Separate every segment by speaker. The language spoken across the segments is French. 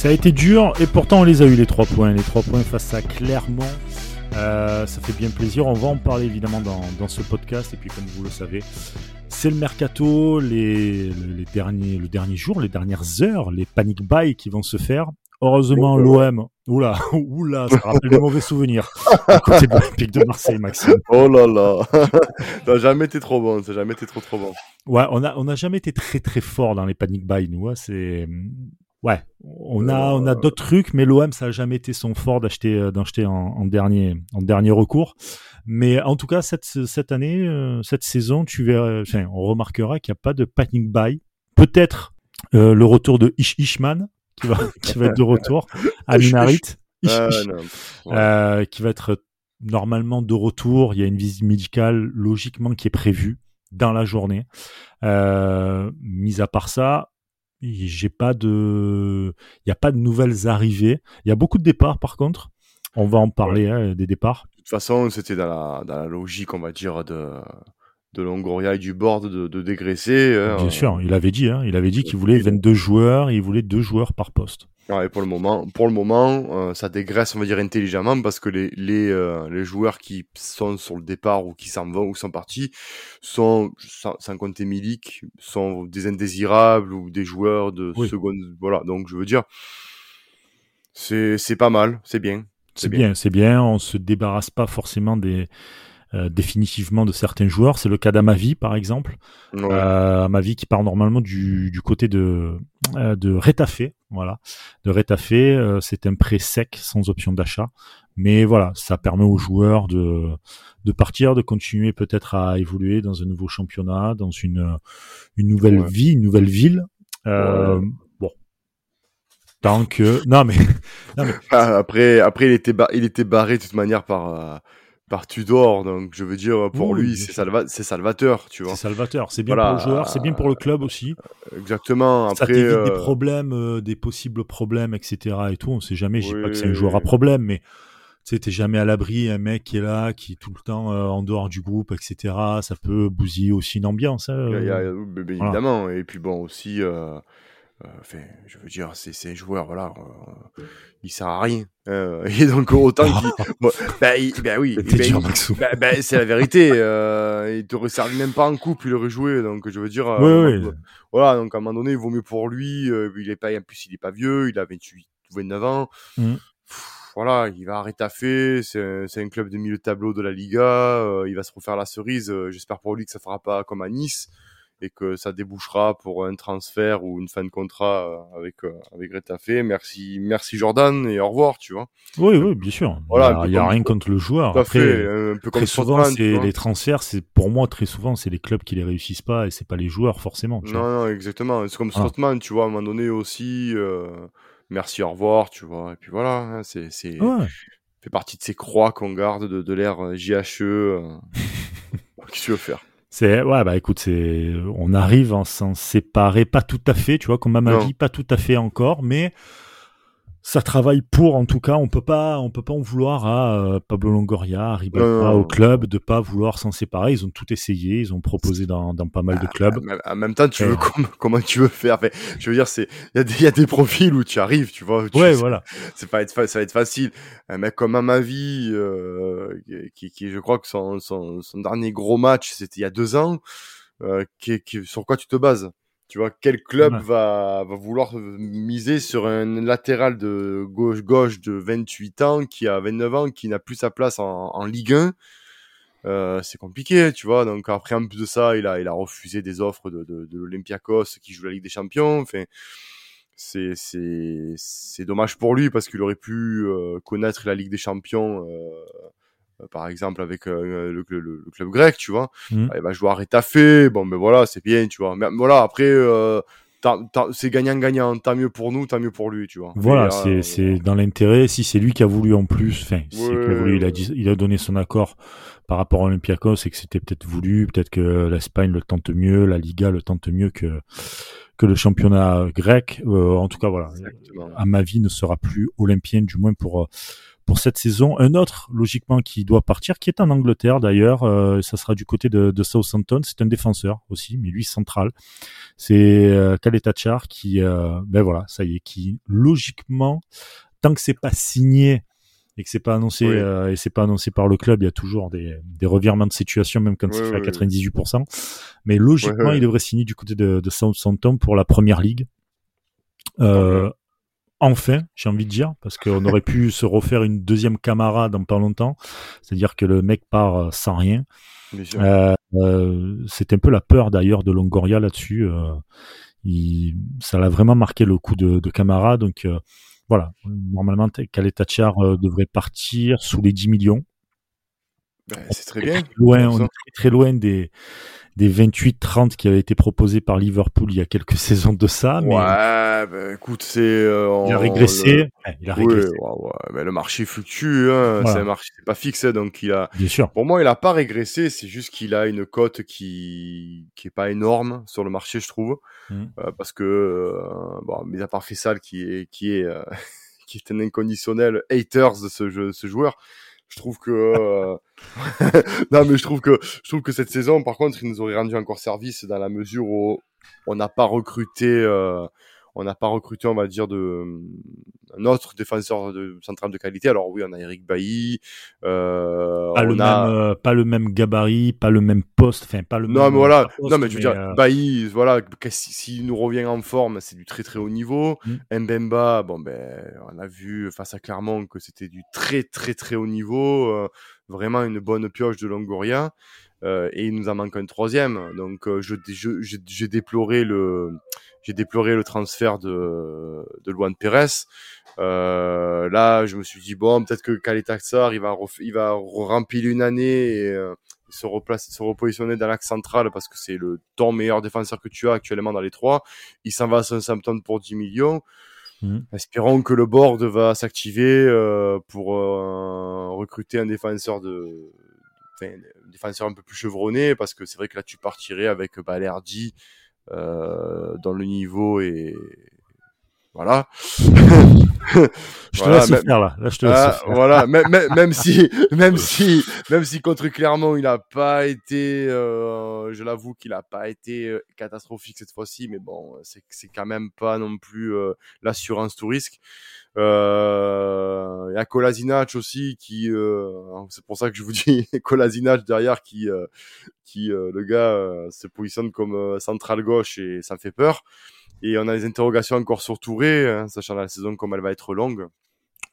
Speaker 1: Ça a été dur et pourtant on les a eu les trois points. Les trois points face à Clermont. Euh, ça fait bien plaisir. On va en parler évidemment dans, dans, ce podcast. Et puis, comme vous le savez, c'est le mercato, les, les, derniers, le dernier jour, les dernières heures, les panic buy qui vont se faire. Heureusement, l'OM. Oula, oula, ça rappelle des mauvais souvenirs. Côté de l'Olympique de Marseille, Maxime.
Speaker 2: Oh là là. ça n'a jamais été trop bon. N'a jamais été trop trop bon.
Speaker 1: Ouais, on a, on a jamais été très très fort dans les panic buy, nous. Hein. C'est, Ouais, on a, on a d'autres trucs, mais l'OM, ça a jamais été son fort d'acheter, euh, d'acheter en, en, dernier, en dernier recours. Mais en tout cas, cette, cette année, euh, cette saison, tu verras, enfin, on remarquera qu'il n'y a pas de panic buy. Peut-être euh, le retour de Ish Ishman, qui va, qui va être de retour à Minarit, euh, qui va être normalement de retour. Il y a une visite médicale logiquement qui est prévue dans la journée. Euh, mis à part ça, j'ai pas de, il n'y a pas de nouvelles arrivées. Il y a beaucoup de départs par contre. On va en parler hein, des départs.
Speaker 2: De toute façon, c'était dans la, dans la logique, on va dire, de, de Longoria et du board de, de dégraisser.
Speaker 1: Hein. Bien sûr, il avait dit, hein, il avait dit qu'il voulait 22 joueurs, il voulait deux joueurs par poste.
Speaker 2: Ouais, pour le moment, pour le moment, euh, ça dégraisse, on va dire intelligemment, parce que les les, euh, les joueurs qui sont sur le départ ou qui s'en vont ou sont partis sont, sans, sans, compter Milik, sont des indésirables ou des joueurs de seconde. Voilà, donc je veux dire, c'est pas mal, c'est bien.
Speaker 1: C'est bien, c'est bien. On se débarrasse pas forcément des euh, définitivement de certains joueurs. C'est le cas d'Amavi, par exemple. Ouais. Euh, Amavi qui part normalement du, du côté de, euh, de Rétafé. Voilà. De Rétafé, euh, c'est un prêt sec sans option d'achat. Mais voilà, ça permet aux joueurs de, de partir, de continuer peut-être à évoluer dans un nouveau championnat, dans une, une nouvelle ouais. vie, une nouvelle ville. Euh, bon, tant que non mais, non mais...
Speaker 2: après après il était il était barré de toute manière par par Tudor, donc je veux dire pour oui, lui c'est salva salvateur, tu vois.
Speaker 1: C'est salvateur, c'est bien voilà. pour le joueur, c'est bien pour le club aussi.
Speaker 2: Exactement.
Speaker 1: Après, ça t'évite euh... des problèmes, euh, des possibles problèmes, etc. Et tout. On sait jamais. Je oui. dis pas que c'est un joueur à problème, mais tu sais, t'es jamais à l'abri. Un mec qui est là, qui est tout le temps euh, en dehors du groupe, etc. Ça peut bousiller aussi une ambiance. Hein,
Speaker 2: il y a, bien voilà. évidemment. Et puis bon aussi. Euh, Enfin, je veux dire, c'est ces joueurs, voilà, euh, il sert à rien. Euh, et donc autant qu'il, bon, bah, bah oui, bah, bah, c'est la vérité. Euh, il t'aurait servi même pas en coupe, il aurait joué. Donc je veux dire,
Speaker 1: oui, oui.
Speaker 2: voilà, donc à un moment donné, il vaut mieux pour lui. il est pas, en plus, il est pas vieux, il a 28 ou 29 ans. Mmh. Pff, voilà, il va arrêter à fait. C'est un club de milieu de tableau de la Liga. il va se refaire la cerise. J'espère pour lui que ça fera pas comme à Nice et que ça débouchera pour un transfert ou une fin de contrat avec euh, avec Retafe. Merci merci Jordan et au revoir, tu vois.
Speaker 1: Oui oui, bien sûr. Voilà, il y a, rien contre le joueur.
Speaker 2: Après, fait, un peu comme
Speaker 1: très souvent c'est les transferts, c'est pour moi très souvent c'est les clubs qui les réussissent pas et c'est pas les joueurs forcément.
Speaker 2: non non, exactement, c'est comme ah. tu vois, à un moment donné aussi euh, merci au revoir, tu vois. Et puis voilà, hein, c'est c'est ouais. fait partie de ces croix qu'on garde de, de l'ère JHE. Euh... Qu'est-ce que tu veux faire?
Speaker 1: C'est ouais bah écoute c'est on arrive à s'en séparer. Pas tout à fait tu vois comme à ma vie pas tout à fait encore mais ça travaille pour en tout cas on peut pas on peut pas en vouloir à euh, Pablo Longoria à Ribalta au club de pas vouloir s'en séparer. Ils ont tout essayé ils ont proposé dans, dans pas mal de clubs.
Speaker 2: en même temps tu veux comment, comment tu veux faire? Enfin, je veux dire c'est il y a des il y a des profils où tu arrives tu vois tu,
Speaker 1: ouais voilà.
Speaker 2: c'est pas être ça va être facile. Un mec comme à ma vie euh, qui, qui je crois que son, son, son dernier gros match c'était il y a deux ans euh, qui, qui, sur quoi tu te bases? Tu vois, quel club ouais. va, va vouloir miser sur un latéral de gauche-gauche de 28 ans qui a 29 ans, qui n'a plus sa place en, en Ligue 1 euh, c'est compliqué, tu vois. Donc après, en plus de ça, il a, il a refusé des offres de, de, de l'Olympiakos qui joue la Ligue des Champions. Enfin, c'est, c'est, c'est dommage pour lui parce qu'il aurait pu euh, connaître la Ligue des Champions euh, par exemple avec euh, le, le, le, club grec, tu vois. Mmh. Il va jouer à Rétafé, bon, mais voilà, c'est bien, tu vois. Mais voilà, après, euh, c'est gagnant-gagnant, tant mieux pour nous, tant mieux pour lui, tu vois.
Speaker 1: Voilà, euh, c'est dans l'intérêt. Si c'est lui qui a voulu en plus, enfin, ouais, voulu, il a dit, il a donné son accord par rapport à Olympiakos, et que c'était peut-être voulu, peut-être que l'Espagne le tente mieux, la Liga le tente mieux que que le championnat grec. Euh, en tout cas, voilà. Exactement. À ma vie, ne sera plus olympien, du moins pour pour cette saison. Un autre, logiquement, qui doit partir, qui est en Angleterre d'ailleurs, euh, ça sera du côté de, de Southampton. C'est un défenseur aussi, mais lui central. C'est euh, Kaletachar qui, euh, ben voilà, ça y est, qui logiquement, tant que c'est pas signé et que c'est pas annoncé euh, et c'est pas annoncé par le club, il y a toujours des, des revirements de situation, même quand c'est fait à 98%. Mais logiquement, il devrait signer du côté de, de Southampton pour la première ligue. Euh, enfin, j'ai envie de dire, parce qu'on aurait pu se refaire une deuxième Camara dans pas longtemps. C'est-à-dire que le mec part euh, sans rien. Euh, euh, c'est un peu la peur d'ailleurs de Longoria là-dessus. Euh, il, ça l'a vraiment marqué le coup de, de Camara. Donc voilà, normalement, Kaletachar devrait partir sous les 10 millions.
Speaker 2: Ben, c'est très bien.
Speaker 1: Loin, on est très, très loin des, des 28-30 qui avaient été proposés par Liverpool il y a quelques saisons de ça. Mais
Speaker 2: ouais, bah, écoute, c'est. Euh,
Speaker 1: il a régressé. Le... Ouais, il a régressé.
Speaker 2: Ouais, ouais, mais le marché fluctue. Hein. Voilà. C'est un marché, pas fixe, hein, donc il a.
Speaker 1: Bien sûr.
Speaker 2: Pour moi, il a pas régressé. C'est juste qu'il a une cote qui qui est pas énorme sur le marché, je trouve, mmh. euh, parce que euh, bon, mis à part Fessal qui est qui est qui est un inconditionnel haters de ce jeu, ce joueur je trouve que euh... non mais je trouve que je trouve que cette saison par contre il nous aurait rendu encore service dans la mesure où on n'a pas recruté euh, on n'a pas recruté, on va dire, de un autre défenseur de central de qualité. Alors oui, on a Eric Bailly. Euh,
Speaker 1: pas,
Speaker 2: on
Speaker 1: le
Speaker 2: a...
Speaker 1: même, euh, pas le même gabarit, pas le même poste, enfin pas le
Speaker 2: non,
Speaker 1: même.
Speaker 2: mais voilà.
Speaker 1: Poste,
Speaker 2: non mais je veux dire,
Speaker 1: euh...
Speaker 2: Bailly, voilà, s'il si nous revient en forme, c'est du très très haut niveau.
Speaker 1: Mm.
Speaker 2: Mbemba, bon ben, on a vu face à Clermont que c'était du très très très haut niveau. Euh, vraiment une bonne pioche de Longoria. Euh, et il nous en manque un troisième. Donc euh, je j'ai déploré le j'ai déploré le transfert de de Luan Pérez. Euh, là, je me suis dit bon, peut-être que Kaletaxar il va il va remplir une année et euh, se replacer, se repositionner dans l'axe central parce que c'est le ton meilleur défenseur que tu as actuellement dans les trois. Il s'en va à Southampton pour 10 millions.
Speaker 1: Mmh.
Speaker 2: Espérons que le board va s'activer euh, pour euh, recruter un défenseur de, enfin, un défenseur un peu plus chevronné parce que c'est vrai que là tu partirais avec Balerdi dans le niveau et voilà.
Speaker 1: je te laisse faire là. là je te laisse
Speaker 2: ah,
Speaker 1: faire.
Speaker 2: Voilà, même, même si, même si, même si contre Clermont il n'a pas été, euh, je l'avoue qu'il n'a pas été catastrophique cette fois-ci, mais bon, c'est c'est quand même pas non plus euh, l'assurance tout risque. Euh, il y a Kolasinac aussi qui, euh, c'est pour ça que je vous dis Kolasinac derrière qui, euh, qui le gars se positionne comme central gauche et ça me fait peur. Et on a des interrogations encore sur Touré, hein, sachant la saison comme elle va être longue.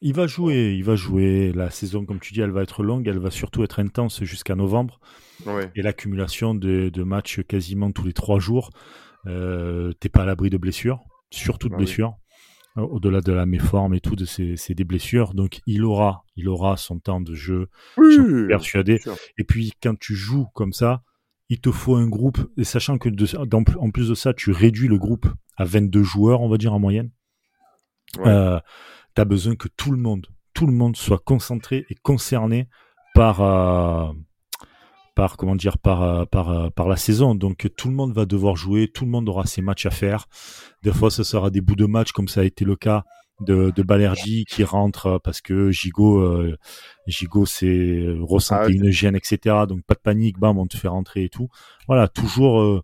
Speaker 1: Il va jouer, il va jouer. La saison, comme tu dis, elle va être longue, elle va surtout être intense jusqu'à novembre.
Speaker 2: Ouais.
Speaker 1: Et l'accumulation de, de, matchs quasiment tous les trois jours, euh, t'es pas à l'abri de blessures, surtout de
Speaker 2: Ah
Speaker 1: blessures. Au-delà de la méforme et tout, de c'est des blessures. Donc il aura, il aura son temps de jeu,
Speaker 2: oui,
Speaker 1: j'en suis persuadé. Et puis quand tu joues comme ça, il te faut un groupe, et sachant que de, en plus de ça, tu réduis le groupe à 22 joueurs, on va dire en moyenne.
Speaker 2: Ouais.
Speaker 1: Euh, tu as besoin que tout le monde, tout le monde soit concentré et concerné par, euh, par comment dire, par, euh, par, par la saison. Donc tout le monde va devoir jouer, tout le monde aura ses matchs à faire. Des fois, ce sera des bouts de match, comme ça a été le cas de, de qui rentre parce que Gigot, euh, Gigot c'est ressentait
Speaker 2: Ah,
Speaker 1: une gêne, etc. Donc pas de panique, bam, on te fait rentrer et tout. Voilà, toujours, euh,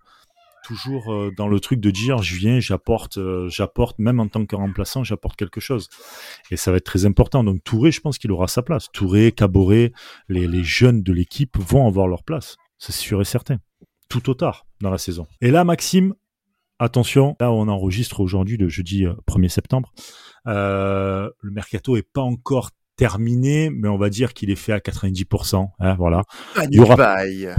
Speaker 1: toujours euh, dans le truc de dire, je viens, j'apporte, euh, j'apporte, même en tant que remplaçant, j'apporte quelque chose. Et ça va être très important. Donc Touré, je pense qu'il aura sa place. Touré, Caboret, les, jeunes de l'équipe vont avoir leur place. C'est sûr et certain. Tout au tard dans la saison. Et là, Maxime, attention, là on enregistre aujourd'hui le jeudi 1er septembre. Euh, le mercato est pas encore terminé, mais on va dire qu'il est fait à 90%. Hein, voilà.
Speaker 2: Il y aura,
Speaker 1: il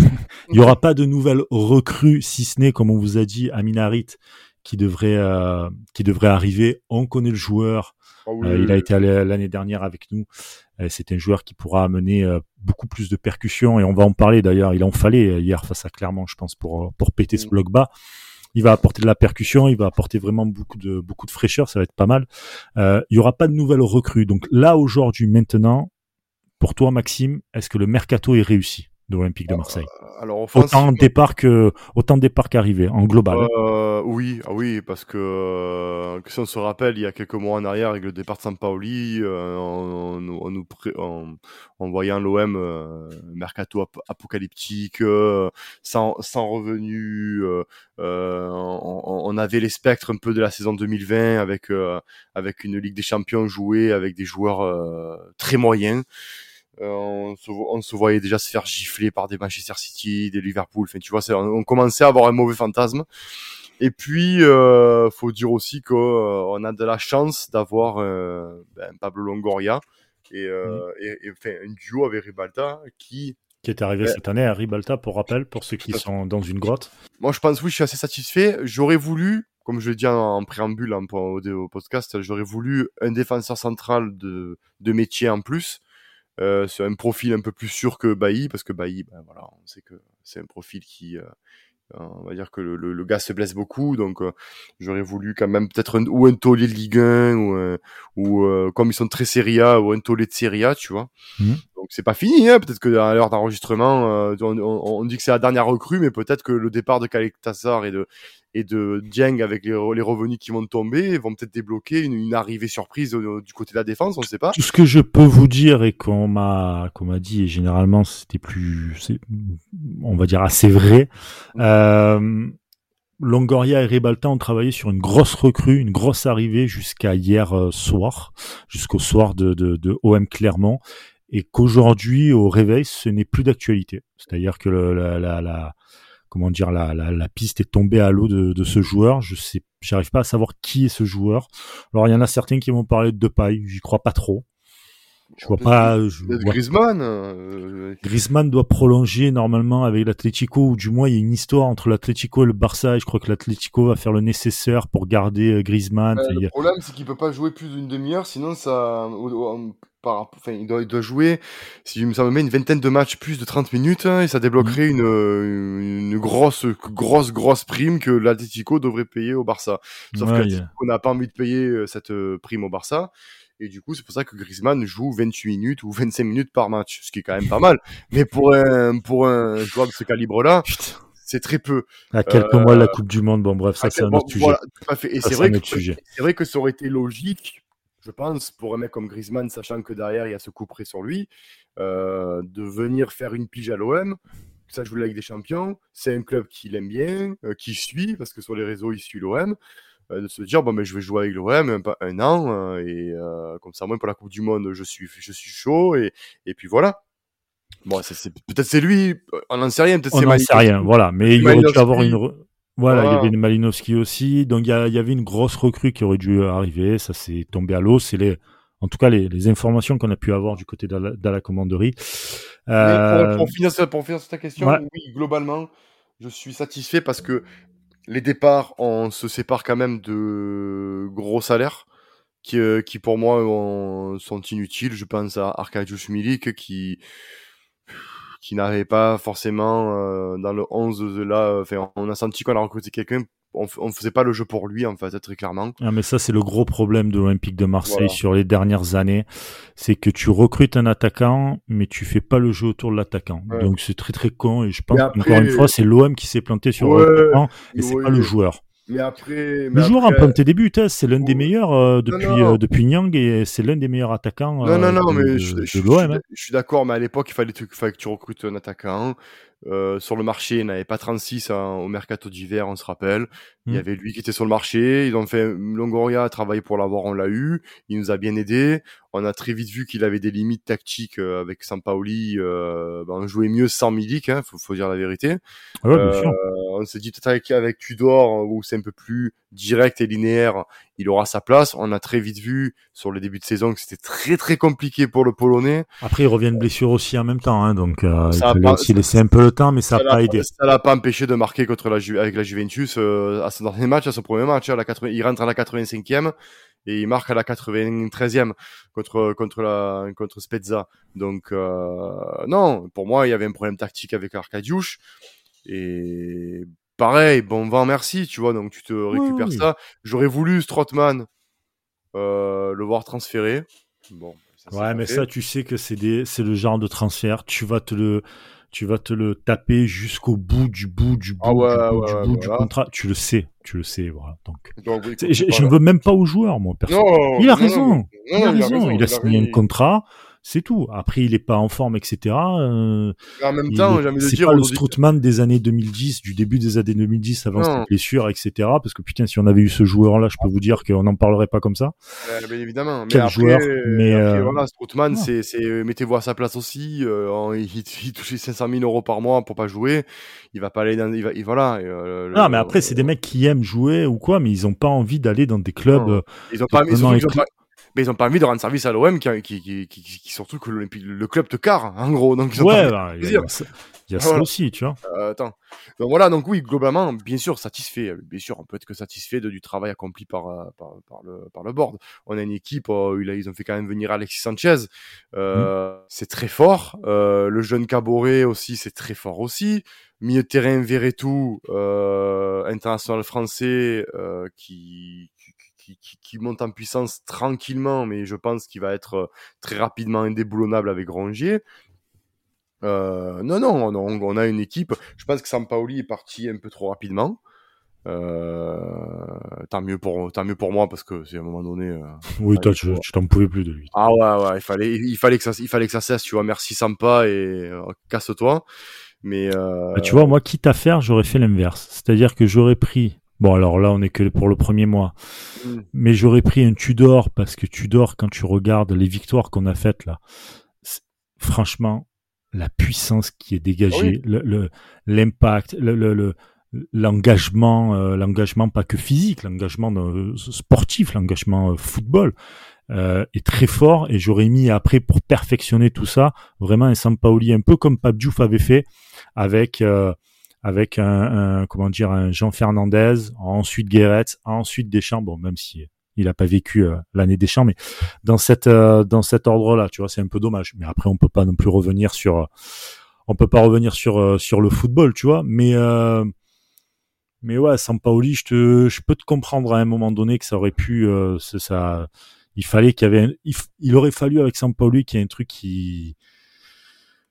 Speaker 1: y aura pas de nouvelles recrues, si ce n'est, comme on vous a dit, Aminarit, qui devrait, euh, qui devrait arriver. On connaît le joueur.
Speaker 2: Oh oui,
Speaker 1: euh, il a été l'année dernière avec nous. Euh, C'est un joueur qui pourra amener euh, beaucoup plus de percussions et on va en parler d'ailleurs. Il en fallait hier face à Clermont, je pense, pour pour péter ce bloc bas il va apporter de la percussion, il va apporter vraiment beaucoup de beaucoup de fraîcheur, ça va être pas mal. Euh, il y aura pas de nouvelles recrues. Donc là aujourd'hui, maintenant, pour toi Maxime, est-ce que le mercato est réussi? De l'Olympique de Marseille.
Speaker 2: Euh, alors,
Speaker 1: autant de départ que autant de départ qu'arrivée en global.
Speaker 2: Euh, oui, ah oui, parce que, euh, si on se rappelle, il y a quelques mois en arrière avec le départ de Sampaoli, euh, en, en, en, voyant l'OM euh, mercato apocalyptique, sans, sans revenu, on, on, avait les spectres un peu de la saison 2020 avec avec une Ligue des Champions jouée avec des joueurs très moyens. Euh, on, se, on, se, voyait déjà se faire gifler par des Manchester City, des Liverpool. Enfin, tu vois, on, commençait à avoir un mauvais fantasme. Et puis, euh, faut dire aussi qu'on euh, a de la chance d'avoir euh, ben, Pablo Longoria et, euh, et, et enfin, un duo avec Ribalta qui
Speaker 1: qui est arrivé ben cette année à Ribalta, pour rappel, pour ceux qui sont dans une grotte.
Speaker 2: Moi, je pense, oui, je suis assez satisfait. J'aurais voulu, comme je l'ai dit en, préambule au, au, podcast, j'aurais voulu un défenseur central de, de métier en plus. Euh, c'est un profil un peu plus sûr que Bailly, parce que Bailly, ben voilà, on sait que c'est un profil qui, euh, on va dire que le, le, gars se blesse beaucoup, donc euh, j'aurais voulu quand même peut-être un, ou un taulier de Ligue 1 ou, ou comme ils sont très Serie A ou un taulier de Serie A, tu vois. Mmh. Donc c'est pas fini, hein. peut-être que à l'heure d'enregistrement, on, on, dit que c'est la dernière recrue, mais peut-être que le départ de Khaled Tassar et de et de Dieng avec les, les, revenus qui vont tomber vont peut-être débloquer une, une, arrivée surprise du côté de la défense, on ne sait pas.
Speaker 1: Tout ce que je peux vous dire et qu'on m'a qu'on m'a dit et généralement c'était plus on va dire assez vrai. Euh, Longoria et Ribalta ont travaillé sur une grosse recrue, une grosse arrivée jusqu'à hier euh, soir, jusqu'au soir de, de, de OM Clermont, et qu'aujourd'hui au réveil ce n'est plus d'actualité. C'est-à-dire que le, la, la, la comment dire, la, la, la, piste est tombée à l'eau de, de, ce joueur. Je sais, j'arrive pas à savoir qui est ce joueur. Alors il y en a certains qui vont parler de Depay, j'y crois pas trop. Je vois pas. Je
Speaker 2: Griezmann. Euh,
Speaker 1: Griezmann doit prolonger normalement avec l'Atlético, ou du moins il y a une histoire entre l'Atlético et le Barça. Et je crois que l'Atlético va faire le nécessaire pour garder euh, Griezmann.
Speaker 2: le problème, c'est qu'il peut pas jouer plus d'une demi-heure, sinon ça, enfin, il doit, il doit jouer, si ça me met une vingtaine de matchs plus de 30 minutes, hein, et ça débloquerait mmh. une, une, grosse, grosse, grosse prime que l'Atletico devrait payer au Barça. Sauf que l'Atletico n'a pas envie de payer euh, cette euh, prime au Barça. Et du coup, c'est pour ça que Griezmann joue 28 minutes ou 25 minutes par match, ce qui est quand même pas mal. Mais pour un, pour un joueur de ce calibre-là, c'est très peu.
Speaker 1: À quelques mois de la Coupe du Monde, bon bref, ça c'est un autre sujet.
Speaker 2: Et c'est vrai, vrai, que ça aurait été logique je pense, pour un mec comme Griezmann, sachant que derrière, il y a ce coup près sur lui, euh, de venir faire une pige à l'OM. Ça joue la Ligue des Champions. C'est un club qu'il aime bien, euh, qui suit, parce que sur les réseaux, il suit l'OM. Euh, de se dire, bon, ben, je vais jouer avec l'OM un, un, an, et comme ça, moi, pour la Coupe du Monde, je suis, je suis chaud, et, et puis voilà. Bon, peut-être c'est lui, on n'en sait rien, peut-être c'est
Speaker 1: On n'en sait rien, voilà, mais il aurait dû avoir une voilà, il y avait une Malinowski aussi. Donc il y, avait une grosse recrue qui aurait dû arriver. Ça s'est tombé à l'eau. C'est les, en tout cas les, les informations qu'on a pu avoir du côté de la, de la commanderie.
Speaker 2: Euh... Pour, finir, pour finir sur ta question, oui, globalement, je suis satisfait parce que les départs, on se sépare quand même de gros salaires qui, euh, qui pour moi sont inutiles. Je pense à Arkadiusz Milik qui qui n'avait pas forcément euh, dans le 11 de là. Enfin, on a senti qu'on a recruté quelqu'un. On, on faisait pas le jeu pour lui en fait très clairement.
Speaker 1: Ah, mais ça c'est le gros problème de l'Olympique de Marseille sur les dernières années, c'est que tu recrutes un attaquant mais tu fais pas le jeu autour de l'attaquant. Donc c'est très très con et je pense encore une fois c'est l'OM qui s'est planté sur l'attaquant et c'est pas le joueur.
Speaker 2: Mais après,
Speaker 1: le joueur en planté des buts, hein, c'est l'un des meilleurs euh, depuis euh, depuis Nyang et c'est l'un des meilleurs attaquants.
Speaker 2: Non, non, non, mais je, je, hein. je, suis d'accord, mais à l'époque, il fallait, il fallait, que tu recrutes un attaquant. Euh, sur le marché, il n'avait pas 36 hein, au mercato d'hiver, on se rappelle. Il y hmm. avait lui qui était sur le marché. Ils ont fait Longoria a travaillé pour l'avoir, on l'a eu. Il nous a bien aidé. On a très vite vu qu'il avait des limites tactiques euh, avec Sampaoli. Euh, ben, on jouait mieux sans Milik, hein, faut, faut dire la vérité.
Speaker 1: Ah ouais, bien sûr.
Speaker 2: Euh, on s'est dit peut-être avec, avec Tudor où c'est un peu plus direct et linéaire, il aura sa place. On a très vite vu sur le début de saison que c'était très très compliqué pour le Polonais.
Speaker 1: Après, il revient de blessure aussi en même temps, hein, donc euh, ça il aussi laisser un peu le temps, mais ça n'a pas aidé.
Speaker 2: Ça l'a pas empêché de marquer contre la Ju avec la Juventus euh, à son dernier match, à son premier match. À la 80, il rentre à la 85e et il marque à la 93e contre contre la contre Spezza. Donc euh, non, pour moi, il y avait un problème tactique avec Arkadiusz et pareil, bon vent, merci, tu vois, donc tu te récupères ça. J'aurais voulu Strottmann euh, le voir transférer. Bon.
Speaker 1: ouais, mais ça, tu sais que c'est des, c'est le genre de transfert. Tu vas te le, tu vas te le taper jusqu'au bout du bout du bout
Speaker 2: Ah ouais,
Speaker 1: du bout,
Speaker 2: ouais,
Speaker 1: du,
Speaker 2: ouais,
Speaker 1: bout du
Speaker 2: voilà.
Speaker 1: contrat. Tu le sais, tu le sais, voilà. Donc, je,
Speaker 2: écoute,
Speaker 1: je ne veux même pas aux joueurs, moi, perso.
Speaker 2: Non,
Speaker 1: il a
Speaker 2: non,
Speaker 1: raison.
Speaker 2: non,
Speaker 1: il, a raison. Il a signé un contrat. C'est tout. Après, il est pas en forme, etc. Euh,
Speaker 2: En même temps, j'ai envie de dire,
Speaker 1: pas le Strootman des années 2010, du début des années 2010 avant
Speaker 2: Non.
Speaker 1: ses blessures, etc. Parce que putain, si on avait eu ce joueur-là, je peux vous dire qu'on n'en parlerait pas comme ça.
Speaker 2: Euh, bien évidemment. Mais
Speaker 1: Quel
Speaker 2: après,
Speaker 1: joueur, mais,
Speaker 2: après,
Speaker 1: euh,
Speaker 2: voilà, Strootman,
Speaker 1: non.
Speaker 2: c'est, euh, mettez-vous à sa place aussi. euh, il, il touchait 500 000 euros par mois pour pas jouer. Il va pas aller dans, il va, voilà. euh, le-
Speaker 1: Non, mais après, c'est des mecs qui aiment jouer ou quoi, mais ils ont pas envie d'aller dans des clubs. Euh,
Speaker 2: Ils ont pas,
Speaker 1: Totalement
Speaker 2: surtout qu'ils ont pas- mais ils ont pas envie de rendre service à l'OM qui, qui, qui, qui, qui- surtout que l'Olympique- le club te carre, en gros. Donc ils ont
Speaker 1: Ouais, bah, il y a, ça- aussi, tu vois.
Speaker 2: Euh, attends. Donc voilà, donc oui, globalement, bien sûr, satisfait. Bien sûr, on peut être que satisfait de, du travail accompli par, euh, par, par, le, par le board. On a une équipe, euh, ils ont fait quand même venir Alexis Sanchez. Euh, C'est très fort. Euh, le jeune Caboret aussi, c'est très fort aussi. Milieu de terrain, Verretou, euh, international français, euh, qui, qui, qui, qui- qui monte en puissance tranquillement, mais je pense qu'il va être euh, très rapidement indéboulonnable avec Rongier. Euh, non, non, on, a une équipe. Je pense que Sampaoli est parti un peu trop rapidement. Euh, tant mieux pour tant mieux pour moi parce que c'est à un moment donné. euh,
Speaker 1: Oui, toi, tu t'en pouvais plus de lui.
Speaker 2: Ah ouais, ouais, il fallait, il fallait que ça, il fallait que ça cesse. Tu vois, merci Sampa et euh, casse-toi. Mais
Speaker 1: Bah, tu vois, moi, quitte à faire, j'aurais fait l'inverse. C'est-à-dire que j'aurais pris. Bon, alors là, on est que pour le premier mois.
Speaker 2: Mm.
Speaker 1: Mais j'aurais pris un Tudor parce que Tudor, quand tu regardes les victoires qu'on a faites là, franchement, la puissance qui est dégagée, l'impact, le, le, le- l'engagement, euh, l'engagement pas que physique, l'engagement euh, sportif, l'engagement euh, football est très fort. Et j'aurais mis après pour perfectionner tout ça vraiment un Sampaoli un peu comme Pape Diouf avait fait avec avec un, un- comment dire un Jean Fernandez, ensuite Guéret, ensuite Deschamps. Bon, même si il a pas vécu euh, l'année Deschamps, mais dans cette euh, dans cet ordre-là, tu vois, c'est un peu dommage. Mais après, on peut pas non plus revenir sur euh, on peut pas revenir sur euh, sur le football, tu vois. Mais mais ouais, Sampaoli, je te je peux te comprendre à un moment donné que ça aurait pu ça. Il fallait qu'il y avait un- il aurait fallu avec Sampaoli qu'il y ait un truc qui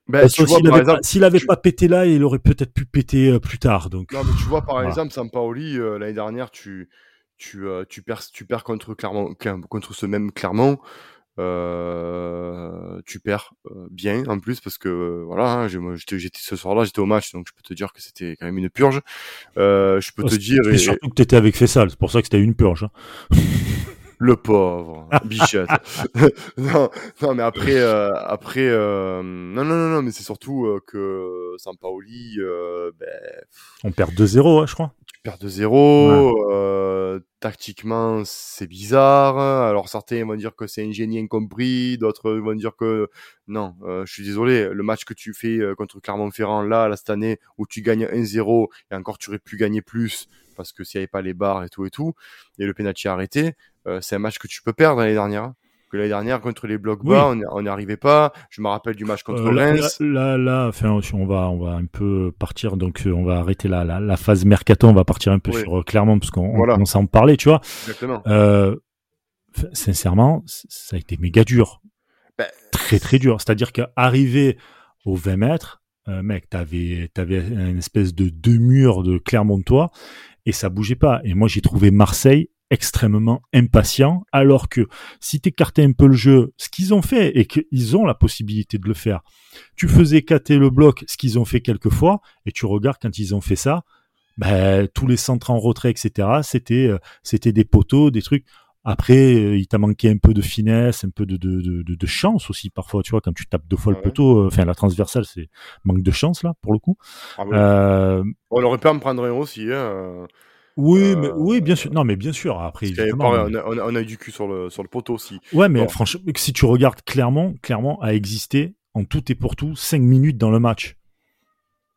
Speaker 2: ben,
Speaker 1: s'il
Speaker 2: par
Speaker 1: avait,
Speaker 2: exemple,
Speaker 1: pas, s'il avait
Speaker 2: tu-
Speaker 1: pas pété là, il aurait peut-être pu péter euh, plus tard. Donc,
Speaker 2: Non, mais tu vois, par
Speaker 1: Voilà.
Speaker 2: exemple, Sampaoli, euh, l'année dernière, tu, tu, euh, tu, perds, tu perds contre, Clermont, contre ce même Clermont. Euh, tu perds euh, bien en plus parce que euh, voilà hein, j'étais j'étais ce soir-là j'étais au match donc je peux te dire que c'était quand même une purge euh, je peux te dire
Speaker 1: et
Speaker 2: et-
Speaker 1: surtout que t'étais avec Fessal, c'est pour ça que c'était une purge. hein.
Speaker 2: le pauvre bichette non non mais après euh, après euh, non non non non mais c'est surtout euh, que Sampaoli ben,
Speaker 1: On perd 2-0, hein, je crois.
Speaker 2: tu perds de zéro. euh, tactiquement, c'est bizarre. Alors certains vont dire que c'est un génie incompris, d'autres vont dire que non. je suis désolé. Le match que tu fais contre Clermont-Ferrand là, là cette année, où tu gagnes 1-0 et encore tu aurais pu gagner plus parce que s'il n'y avait pas les barres et tout et tout, et le penalty arrêté, c'est un match que tu peux perdre l'année dernière. Que l'année dernière contre les blocs bas, on on n'y arrivait pas. Je me rappelle du match contre
Speaker 1: Euh, là,
Speaker 2: Reims.
Speaker 1: là, là, là, enfin, on va, on va un peu partir. Donc, euh, on va arrêter la, la, la phase mercato. On va partir un peu
Speaker 2: Oui.
Speaker 1: sur euh, Clermont parce qu'on on
Speaker 2: Voilà.
Speaker 1: commence à en parler, tu vois.
Speaker 2: Exactement.
Speaker 1: Euh, sincèrement, ça a été méga dur.
Speaker 2: Ben,
Speaker 1: Très, très dur. C'est-à-dire qu'arriver aux 20 mètres, euh, mec, t'avais, t'avais une espèce de deux murs de Clermontois et ça bougeait pas. Et moi, j'ai trouvé Marseille extrêmement impatient, alors que si t'écartais un peu le jeu, ce qu'ils ont fait et qu'ils ont la possibilité de le faire, tu faisais cater le bloc, ce qu'ils ont fait quelques fois, et tu regardes quand ils ont fait ça, ben, tous les centres en retrait, etc., c'était, euh, c'était des poteaux, des trucs. Après, euh, il t'a manqué un peu de finesse, un peu de, de, de, de- chance aussi parfois, tu vois, quand tu tapes deux fois
Speaker 2: Ouais.
Speaker 1: le poteau, euh, enfin la transversale, c'est manque de chance là pour le coup.
Speaker 2: ah ouais.
Speaker 1: Euh,
Speaker 2: On aurait pu en prendre un aussi. Hein.
Speaker 1: Oui,
Speaker 2: Euh,
Speaker 1: mais, oui, bien sûr. Non, mais bien sûr. Après,
Speaker 2: pas-
Speaker 1: mais-
Speaker 2: on, a, on a- on a eu du cul sur le, sur le poteau aussi.
Speaker 1: Ouais, mais
Speaker 2: Bon.
Speaker 1: franchement, si tu regardes clairement, clairement a existé en tout et pour tout 5 minutes dans le match.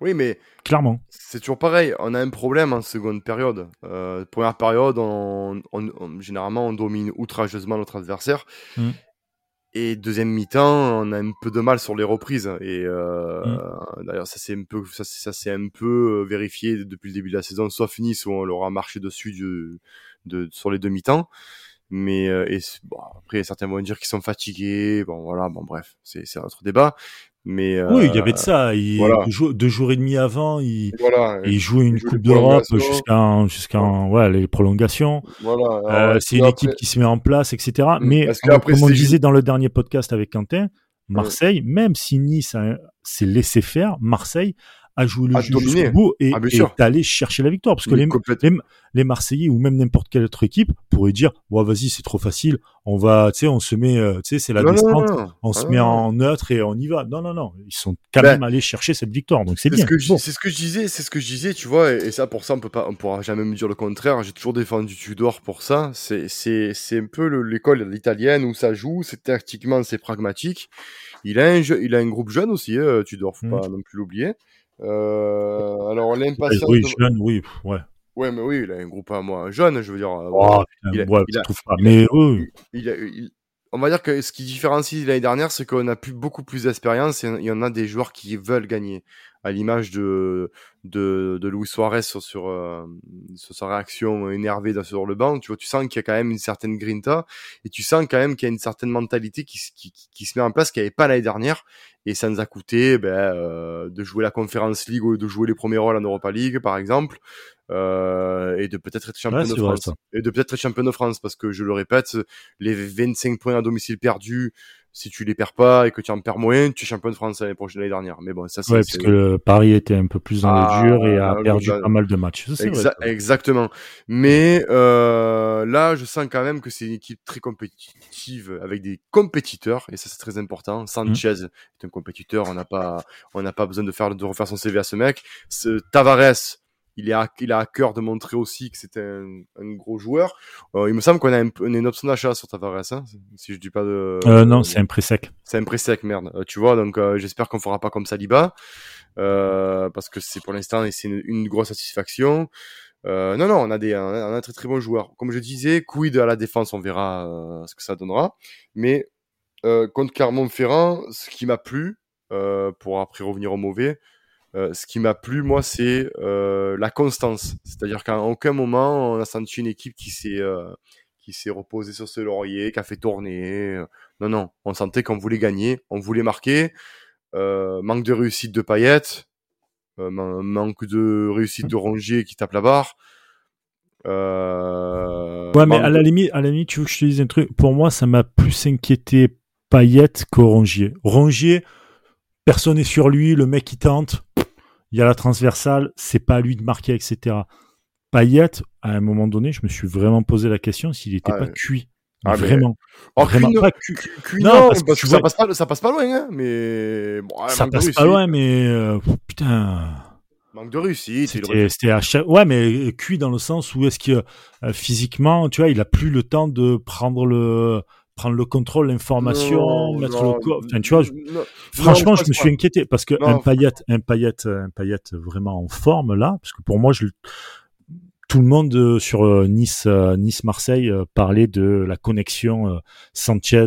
Speaker 2: Oui, mais
Speaker 1: Clairement.
Speaker 2: c'est toujours pareil. On a un problème en seconde période. Euh, première période, on, on- on- généralement, on domine outrageusement notre adversaire.
Speaker 1: Mm.
Speaker 2: Et deuxième mi-temps, on a un peu de mal sur les reprises. Et euh,
Speaker 1: Mm.
Speaker 2: d'ailleurs, ça c'est un peu, ça, c'est- ça c'est un peu euh, vérifié depuis le début de la saison, sauf Nice où on leur a marché dessus du- de, sur les deux mi-temps. Mais euh, et, c'est- bon, après, certains vont dire qu'ils sont fatigués. Bon, voilà, bon, bref, c'est c'est un autre débat. Mais
Speaker 1: oui, il y avait de ça. Il, deux, jours, et demi avant, il, il jouait une Coupe d'Europe jusqu'à jusqu'à ouais, les prolongations. Voilà. c'est une équipe qui se met en place, etc. Mm. Mais comme on disait dans le dernier podcast avec Quentin, Marseille, même si Nice s'est laissé faire, Marseille à jouer le jeu jusqu'au bout et, ah, d'aller chercher la victoire. Parce que les, les, Marseillais ou même n'importe quelle autre équipe pourraient dire, bon, vas-y, c'est trop facile. On va, tu sais, on se met, euh, tu sais, c'est la descente. on se ah, met en neutre et on y va. Non, non, non. Ils sont quand ben, même allés chercher cette victoire. Donc c'est bien.
Speaker 2: C'est ce que je disais, c'est ce que je disais, tu vois. Et, ça, pour ça, on peut pas, on pourra jamais me dire le contraire. J'ai toujours défendu Tudor pour ça. C'est, c'est, c'est un peu l'école italienne où ça joue. C'est tactiquement, c'est pragmatique. Il a un il a un groupe jeune aussi, euh, Tudor, faut mmh. pas non plus l'oublier. Euh, alors l'impatience.
Speaker 1: Oui, jeune, oui, ouais.
Speaker 2: Ouais, mais oui, il a un groupe à moi jeune, je veux dire.
Speaker 1: Oh, il, a, ouais, il, a, trouve pas. Mais oui.
Speaker 2: il, on va dire que ce qui différencie l'année dernière, c'est qu'on a plus, beaucoup plus d'expérience et il y en a des joueurs qui veulent gagner à l'image de, de, de Suarez sur, euh, sur, sa réaction énervée sur le banc. Tu vois, tu sens qu'il y a quand même une certaine grinta et tu sens quand même qu'il y a une certaine mentalité qui, qui, qui se met en place qu'il n'y avait pas l'année dernière. Et ça nous a coûté ben, euh, de jouer la Conférence League ou de jouer les premiers rôles en Europa League, par exemple. Euh, et de peut-être être champion de France. et de peut-être être champion de France parce que je le répète, les 25 points à domicile perdus, si tu les perds pas et que tu en perds moins, tu es champion de France l'année prochaine, l'année dernière. Mais bon, ça c'est.
Speaker 1: Ouais, parce que Paris était un peu plus dans ah, le dur et a perdu pas mal de matchs.
Speaker 2: exactement. Mais euh, là, je sens quand même que c'est une équipe très compétitive avec des compétiteurs et ça c'est très important. Sanchez mmh. est un compétiteur, on n'a pas, on n'a pas besoin de faire de refaire son CV à ce mec. Tavares il, est à, il a à cœur de montrer aussi que c'était un, un, gros joueur. Euh, il me semble qu'on a, un, une option d'achat sur Tavares, hein, si je dis pas de.
Speaker 1: Euh, non, c'est un prix sec.
Speaker 2: C'est un prix sec, merde. Euh, tu vois, donc euh, j'espère qu'on fera pas comme Saliba, euh, parce que c'est pour l'instant c'est une, une, grosse satisfaction. non, non, on a des, on a un très très bons joueurs. Comme je disais, quid à la défense, on verra ce que ça donnera. Mais contre Clermont-Ferrand, ce qui m'a plu, pour après revenir au mauvais, euh, ce qui m'a plu, moi, c'est euh, la constance. C'est-à-dire qu'à aucun moment, on a senti une équipe qui s'est euh, qui s'est reposée sur ce laurier, qui a fait tourner. Non, non, on sentait qu'on voulait gagner, on voulait marquer. manque de réussite de paillettes, manque de réussite de Rongier qui tape la barre.
Speaker 1: ouais, mais à la limite, à la limite, tu veux que je te dise un truc? Pour moi, ça m'a plus inquiété Payet que Rongier. Rongier, personne n'est sur lui, le mec qui tente, il y a la transversale, c'est pas à lui de marquer, etc. Payet, à un moment donné, je me suis vraiment posé la question s'il n'était pas cuit. Ah, vraiment.
Speaker 2: Oh, vraiment pas cuit. non, parce, que ça, passe pas, ça passe pas loin, hein, mais.
Speaker 1: ça passe pas loin, mais. Euh, putain.
Speaker 2: Manque de réussite.
Speaker 1: C'était à chaque... Ouais, mais cuit dans le sens où est-ce que euh, physiquement, tu vois, il a plus le temps de prendre le prendre le contrôle, l'information, mettre le corps. Enfin, tu vois, franchement, je me suis inquiété parce que un paillette, un paillette, un paillette vraiment en forme là, parce que pour moi, je, tout le monde euh, sur euh, Nice, euh, Nice Marseille parlait de la connexion Sanchez.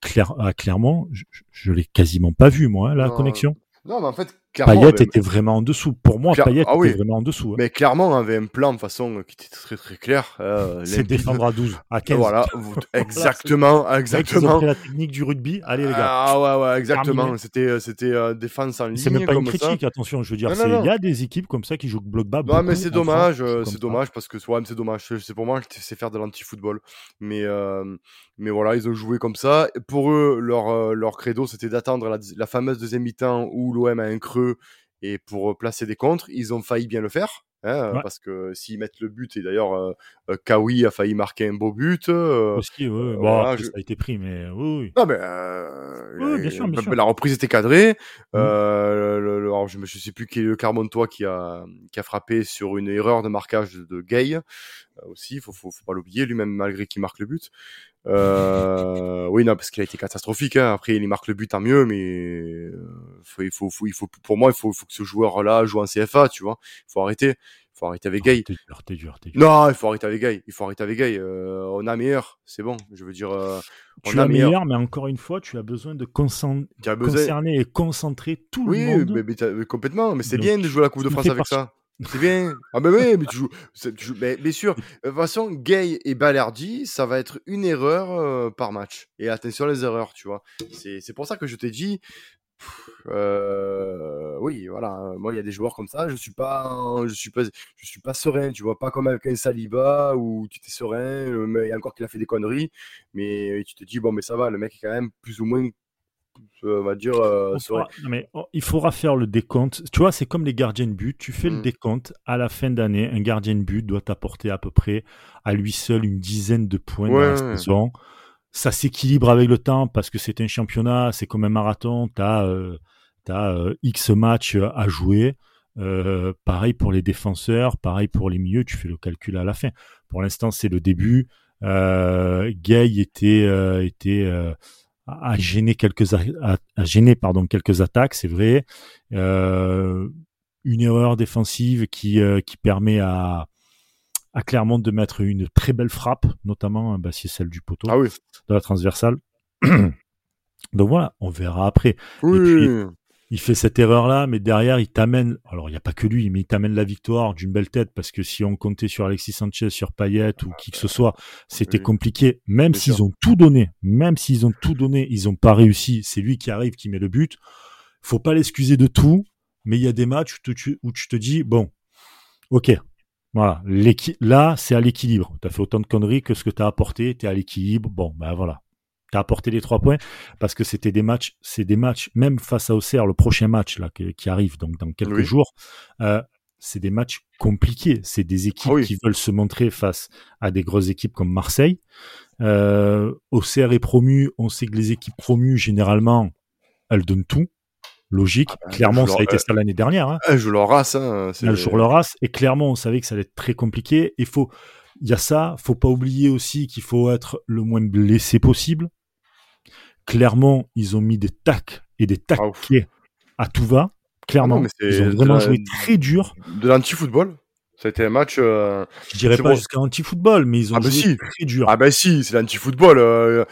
Speaker 1: Claire, à Clermont, je, je l'ai quasiment pas vu moi hein, la connexion.
Speaker 2: Non, mais en fait,
Speaker 1: Payet était vraiment en dessous. Pour moi, Payet ah était vraiment en dessous. Hein.
Speaker 2: Mais clairement, on avait un plan de façon qui était très très clair.
Speaker 1: Euh, c'est défendre à 12, à 15.
Speaker 2: Voilà, exactement, exactement.
Speaker 1: Ils ont la technique du rugby. Allez les gars.
Speaker 2: Ah ouais, ouais, exactement. C'était euh, c'était euh, défense en ligne.
Speaker 1: C'est même pas une critique, attention. Je veux dire, il y a des équipes comme ça qui jouent bloc bas.
Speaker 2: Non, mais c'est dommage, euh, c'est dommage parce que ouais, c'est dommage. C'est pour moi que c'est faire de l'anti-football. Mais mais voilà, ils ont joué comme ça. Pour eux, leur leur credo, c'était d'attendre la, la fameuse deuxième mi-temps où l'OM a un creux et pour placer des contres, ils ont failli bien le faire. Hein, Parce que s'ils mettent le but, et d'ailleurs, euh, euh Kawi a failli marquer un beau but. Euh,
Speaker 1: Aussi, ouais. bon, ça a été pris, mais oui.
Speaker 2: Non, mais euh, bien sûr, bien sûr. la reprise était cadrée. Mmh. Euh, le, alors, je ne sais plus qui est le Carmontois qui a, qui a frappé sur une erreur de marquage de Gay. aussi, faut, faut, faut pas l'oublier, lui-même, malgré qu'il marque le but. Euh, oui, non, parce qu'il a été catastrophique. Hein. Après, il marque le but, tant mieux, mais euh, faut, il, faut, faut, il faut, pour moi, il faut, faut que ce joueur-là joue en CFA, tu vois. Il faut arrêter. Il faut arrêter avec Gay. Non, il faut arrêter avec Gay. Il faut arrêter avec Gay. Euh, on a meilleur, c'est bon. Je veux dire, euh,
Speaker 1: on tu as meilleur, mais encore une fois, tu as besoin de concent... as besoin... concerner et concentrer tout
Speaker 2: le
Speaker 1: monde.
Speaker 2: Oui, mais, mais, complètement. Mais c'est bien de jouer la Coupe de France avec ça C'est bien. Ah ben oui, mais tu joues, mais bien sûr. De toute façon, Gay et Balerdi, ça va être une erreur euh, par match. Et attention les erreurs, tu vois. C'est pour ça que je t'ai dit, euh, oui, voilà. Moi, il y a des joueurs comme ça. Je suis pas, je suis pas, je suis pas serein. Tu vois, pas comme avec un Saliba où tu t'es serein, mais encore qu'il a fait des conneries, mais tu te dis bon, mais ça va. Le mec est quand même plus ou moins on va dire. Euh,
Speaker 1: mais oh, il faudra faire le décompte. Tu vois, c'est comme les gardiens de but. Tu fais le mmh. décompte à la fin d'année. Un gardien de but doit t'apporter à peu près à lui seul une dizaine de points dans la saison. Ça s'équilibre avec le temps parce que c'est un championnat, c'est comme un marathon. Tu as, euh, euh, X matchs à jouer. pareil pour les défenseurs, pareil pour les milieux. Tu fais le calcul à la fin. Pour l'instant, c'est le début. Gay était, était a gêné quelques a, gêné pardon quelques attaques, c'est vrai. Euh, une erreur défensive qui euh, qui permet à à Clermont de mettre une très belle frappe, notamment bah, c'est celle du poteau
Speaker 2: ah oui.
Speaker 1: de la transversale. Donc voilà, on verra après.
Speaker 2: Oui
Speaker 1: il fait cette erreur-là, mais derrière, il t'amène. Alors, il n'y a pas que lui, mais il t'amène la victoire d'une belle tête, parce que si on comptait sur Alexis Sanchez, sur Payet ou qui que ce soit, c'était compliqué. Même s'ils ont tout donné, même s'ils ont tout donné, ils n'ont pas réussi. C'est lui qui arrive, qui met le but. Faut pas l'excuser de tout, mais il y a des matchs où, tu, où tu te dis, bon, ok, voilà, là, c'est à l'équilibre. Tu as fait autant de conneries que ce que tu as apporté, tu es à l'équilibre. Bon, ben voilà, t'as apporté les trois points parce que c'était des matchs, c'est des matchs, même face à Auxerre, le prochain match là qui, arrive donc dans quelques jours, euh, c'est des matchs compliqués. C'est des équipes ah qui veulent se montrer face à des grosses équipes comme Marseille. Euh, Auxerre est promu, on sait que les équipes promues généralement, elles donnent tout. Logique. Ah bah, clairement, ça a été ça l'année dernière. Hein.
Speaker 2: Elles jouent leur race. Hein,
Speaker 1: elles jouent leur race. Et clairement, on savait que ça allait être très compliqué. Il faut, il y a ça. Faut pas oublier aussi qu'il faut être le moins blessé possible clairement, ils ont mis des tacs et des taquets à tout va. Clairement, ah ils ont vraiment joué très dur.
Speaker 2: De l'anti-football ça a été un match. Euh,
Speaker 1: je dirais pas jusqu'à anti-football, mais ils ont ah bah joué très dur.
Speaker 2: Ah bah si, c'est l'anti-football. Euh,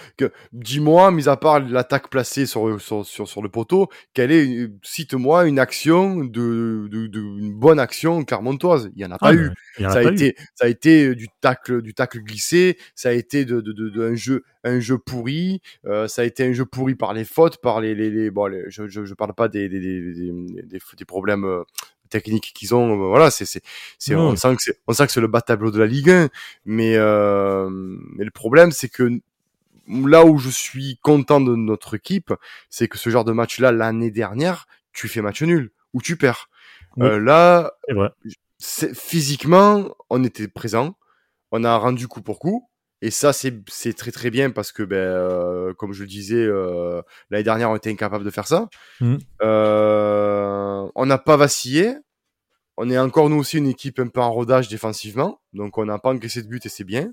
Speaker 2: dis-moi, mis à part l'attaque placée sur, sur, sur, le poteau, quelle est, cite-moi une action de, de, de, une bonne action carmontoise. Il y en a pas ah, eu. ça a, été, ça a été du tacle, du tacle glissé. Ça a été de, de, de, un jeu, un jeu pourri. Euh, ça a été un jeu pourri par les fautes, par les, les, les bon, je, je, je parle pas des, des, des, des, des problèmes techniques qu'ils ont. Euh, voilà, c'est, c'est, c'est, on sent que c'est, on sent que c'est le bas tableau de la Ligue 1. Mais, euh, mais le problème, c'est que là où je suis content de notre équipe, c'est que ce genre de match-là, l'année dernière, tu fais match nul ou tu perds. Euh, là, c'est, physiquement, on était présent, on a rendu coup pour coup. Et ça, c'est, très très bien parce que, ben, euh, comme je le disais, euh, l'année dernière, on était incapable de faire ça. Mmh. Euh, on n'a pas vacillé. On est encore, nous aussi, une équipe un peu en rodage défensivement. Donc, on n'a pas encaissé de but et c'est bien.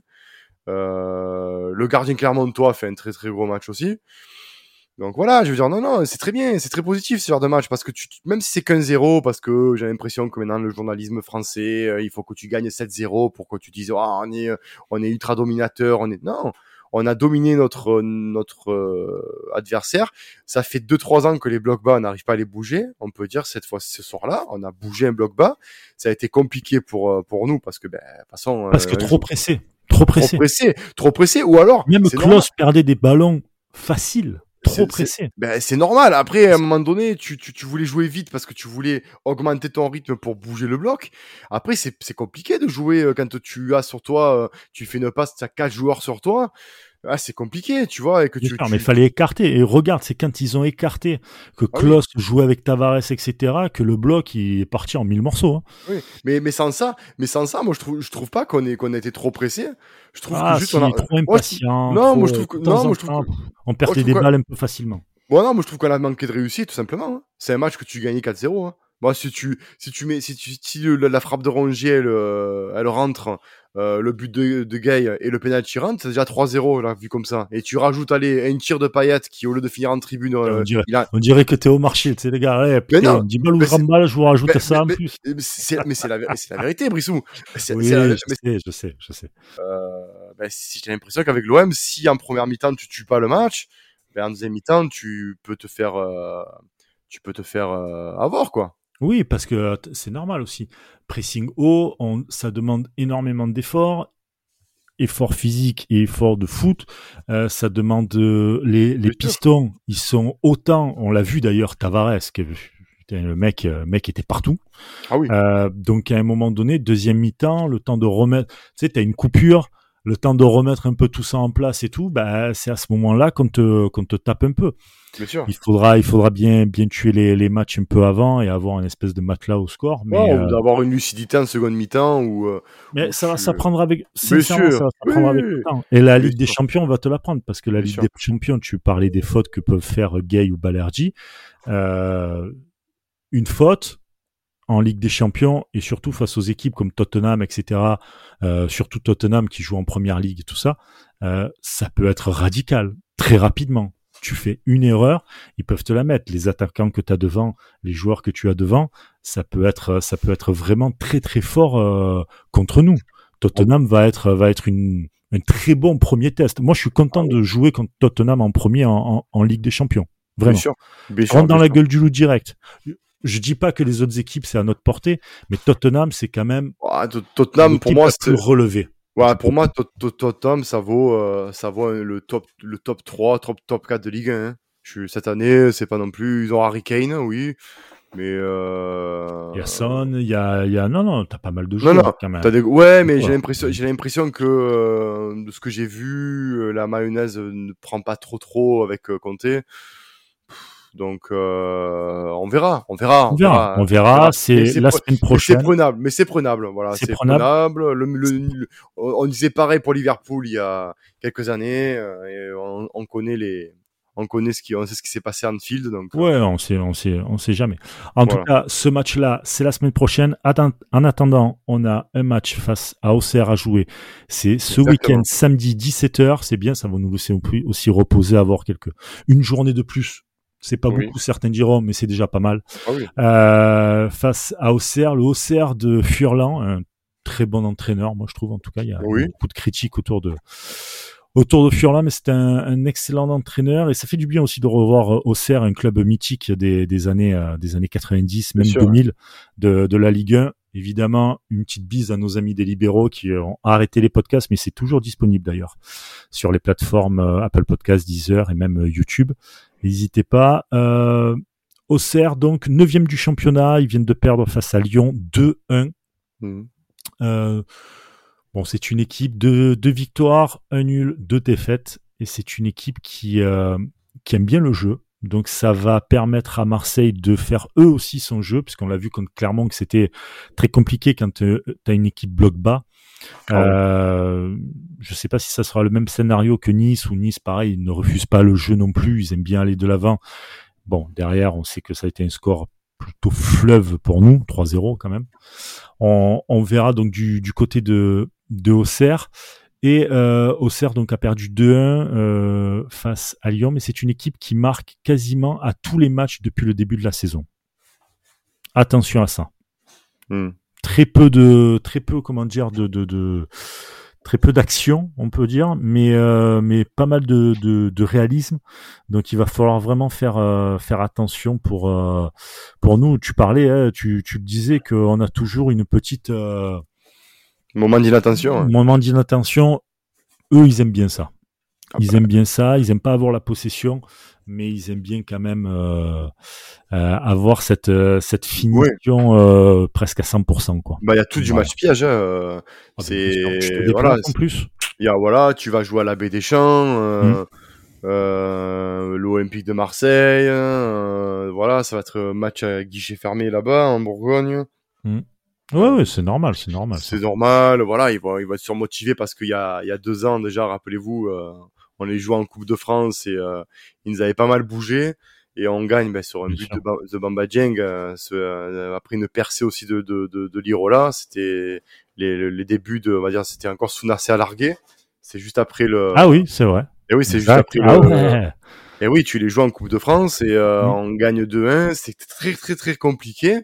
Speaker 2: le gardien Clermontois fait un très très gros match aussi. Donc voilà, je veux dire, non, non, c'est très bien, c'est très positif ce genre de match parce que tu, même si c'est qu'un 0 parce que j'ai l'impression que maintenant le journalisme français, euh, il faut que tu gagnes 7-0 pour que tu dises, oh, on est, on est ultra dominateur, on est, non, on a dominé notre, notre euh, adversaire. Ça fait 2-3 ans que les blocs bas, on n'arrive pas à les bouger. On peut dire cette fois, ce soir-là, on a bougé un bloc bas. Ça a été compliqué pour, euh, pour nous parce que, ben, de toute façon.
Speaker 1: Parce que trop pressé. Trop pressé.
Speaker 2: Trop pressé. Trop pressé. Ou alors.
Speaker 1: Même Klaus perdait des ballons faciles trop pressé.
Speaker 2: Ben, c'est normal. Après, à un moment donné, tu, tu, tu, voulais jouer vite parce que tu voulais augmenter ton rythme pour bouger le bloc. Après, c'est compliqué de jouer euh, quand tu as sur toi, euh, tu fais une passe, tu as quatre joueurs sur toi ah, c'est compliqué, tu vois. Et que tu,
Speaker 1: mais il fallait écarter. Et regarde, c'est quand ils ont écarté, que ah Klaus jouait avec Tavares, etc., que le bloc il est parti en mille morceaux. Hein.
Speaker 2: Oui, mais, mais sans ça, mais sans ça, moi je trouve, je trouve pas qu'on ait, qu'on a été trop pressé. Je trouve
Speaker 1: ah,
Speaker 2: que juste on a
Speaker 1: trop impatient. non, moi je trouve que non, moi je trouve on perdait des balles un peu facilement.
Speaker 2: Bon, non, moi je trouve qu'on a manqué de réussite, tout simplement. Hein. C'est un match que tu gagnais 4-0. Hein. Moi, si tu, si tu mets, si tu, si la, frappe de Rongier, elle, euh, elle rentre, euh, le but de, de Gay et le penalty rentre, c'est déjà 3-0, là, vu comme ça. Et tu rajoutes, allez, un tir de paillette qui, au lieu de finir en tribune,
Speaker 1: on, euh, dirait, on dirait que t'es au marché, tu sais, les gars, allez, mais non, 10 balles ou 30 balles, je vous rajoute ça en plus.
Speaker 2: Mais c'est la, la, vérité, Brissou.
Speaker 1: Oui, je, sais, je sais, je sais,
Speaker 2: euh, ben, j'ai l'impression qu'avec l'OM, si en première mi-temps tu tues pas le match, ben, en deuxième mi-temps, tu peux te faire, tu peux te faire avoir, quoi.
Speaker 1: Oui, parce que c'est normal aussi. Pressing haut, on, ça demande énormément d'efforts effort physique et effort de foot, euh, ça demande euh, les, les pistons, ils sont autant, on l'a vu d'ailleurs Tavares, que, le mec, euh, mec était partout.
Speaker 2: Ah oui.
Speaker 1: donc à un moment donné, deuxième mi-temps, le temps de remettre, tu sais, t'as une coupure, le temps de remettre un peu tout ça en place et tout, bah c'est à ce moment-là qu'on te, qu'on te tape un peu.
Speaker 2: Bien sûr.
Speaker 1: Il faudra, il faudra bien, bien tuer les, les matchs un peu avant et avoir une espèce de matelas au score. Mais
Speaker 2: ouais, euh... d'avoir une lucidité en seconde mi-temps ou. Euh,
Speaker 1: mais ça, va, ça prendra avec. Bien sûr. Ça, ça prendra avec le temps. Et la Ligue des Champions va te l'apprendre parce que la Ligue des Champions, tu parlais des fautes que peuvent faire Gay ou Balerji. Euh, une faute en Ligue des Champions et surtout face aux équipes comme Tottenham, etc. Euh, surtout Tottenham qui joue en Première Ligue et tout ça, euh, ça peut être radical très rapidement tu fais une erreur, ils peuvent te la mettre. Les attaquants que tu as devant, les joueurs que tu as devant, ça peut être, ça peut être vraiment très très fort euh, contre nous. Tottenham va être, va être une, un très bon premier test. Moi, je suis content de jouer contre Tottenham en premier en, en, Ligue des Champions. Vraiment. Bien sûr. Bien sûr, Rentre dans la gueule du loup direct. Je dis pas que les autres équipes c'est à notre portée, mais Tottenham c'est quand même.
Speaker 2: Tottenham pour moi
Speaker 1: c'est relevé.
Speaker 2: Ouais, pour moi, Tottenham, ça vaut, euh, ça vaut le top, le top 3, top, top 4 de Ligue 1. Hein. Je, cette année, c'est pas non plus, ils ont Harry Kane, oui. Mais euh...
Speaker 1: il y a Son, il y a, il y a, non, non, t'as pas mal de joueurs non, non, quand même.
Speaker 2: Des... Ouais, mais j'ai l'impression, j'ai l'impression que euh, de ce que j'ai vu, la mayonnaise ne prend pas trop, trop avec Conte. Donc euh, on verra, on verra,
Speaker 1: on verra, on verra. C'est la semaine prochaine.
Speaker 2: C'est prenable, mais c'est prenable. Voilà, c'est prenable. Le, le, on disait pareil pour Liverpool il y a quelques années. Euh, et on, on, connaît les, on connaît ce qui, on sait ce qui s'est passé à Anfield. Donc
Speaker 1: euh. ouais, on sait, on sait, on sait jamais. En tout cas, ce match-là, c'est la semaine prochaine. En attendant, on a un match face à Auxerre à jouer. C'est ce week-end, samedi 17h. C'est bien, ça va nous laisser aussi reposer, avoir quelques, une journée de plus c'est pas beaucoup, certains diront, mais c'est déjà pas mal.
Speaker 2: Ah
Speaker 1: euh, face à Auxerre, le Auxerre de Furlan, un très bon entraîneur, moi je trouve en tout cas. Il y a beaucoup de critiques autour de autour de Furlan, mais c'est un, excellent entraîneur. Et ça fait du bien aussi de revoir euh, Auxerre, un club mythique des, des années euh, des années 90, même 2000 de, de la Ligue 1 évidemment une petite bise à nos amis des libéraux qui ont arrêté les podcasts, mais c'est toujours disponible d'ailleurs sur les plateformes Apple Podcasts, Deezer et même YouTube. N'hésitez pas. Euh, Auxerre, donc, 9 du championnat. Ils viennent de perdre face à Lyon 2-1. Mmh. Euh, bon, c'est une équipe de deux victoires, un nul, deux défaites. Et c'est une équipe qui, euh, qui aime bien le jeu. Donc ça va permettre à Marseille de faire eux aussi son jeu, puisqu'on l'a vu Clermont que c'était très compliqué quand tu as une équipe bloc bas. Ah euh, je sais pas si ça sera le même scénario que Nice ou Nice, pareil, ils ne refusent pas le jeu non plus, ils aiment bien aller de l'avant. Bon, derrière, on sait que ça a été un score plutôt fleuve pour nous, 3-0 quand même. On, on, verra donc du, du côté de, de Auxerre. Et euh, Auxerre donc a perdu 2-1 euh, face à Lyon, mais c'est une équipe qui marque quasiment à tous les matchs depuis le début de la saison. Attention à ça. Hmm. Très peu de très peu comment dire de de, de très peu d'action on peut dire. Mais euh, mais pas mal de, de, de réalisme. Donc il va falloir vraiment faire euh, faire attention pour euh, pour nous. Tu parlais hein, tu tu disais qu'on a toujours une petite
Speaker 2: moment d'inattention hein.
Speaker 1: moment d'inattention eux ils aiment bien ça ah ils bah. aiment bien ça ils aiment pas avoir la possession mais ils aiment bien quand même euh, euh, avoir cette euh, cette finition euh, presque à 100% quoi.
Speaker 2: Bah il y a tout du match piège. Hein. Ah, c'est voilà. En plus. Il y a voilà, tu vas jouer à la Baie des Champs. Mmh. l'Olympique de Marseille, voilà, ça va être match à guichet fermé là-bas en Bourgogne.
Speaker 1: Mmh. Ouais, ouais c'est normal, c'est normal.
Speaker 2: C'est normal, voilà, il va, il va se surmotiver parce qu'il y a, il y a deux ans déjà, rappelez-vous, on les jouait en Coupe de France et euh, ils nous avaient pas mal bougé et on gagne ben, sur un but de, Bamba Dieng euh, euh, après une percée aussi de de, de, de Lirola c'était les, les, débuts de on va dire c'était encore sous à larguer c'est juste après le
Speaker 1: ah oui c'est vrai.
Speaker 2: Et oui c'est juste après ah le... et oui tu les joues en Coupe de France et euh, mm. on gagne 2-1 c'était très très très compliqué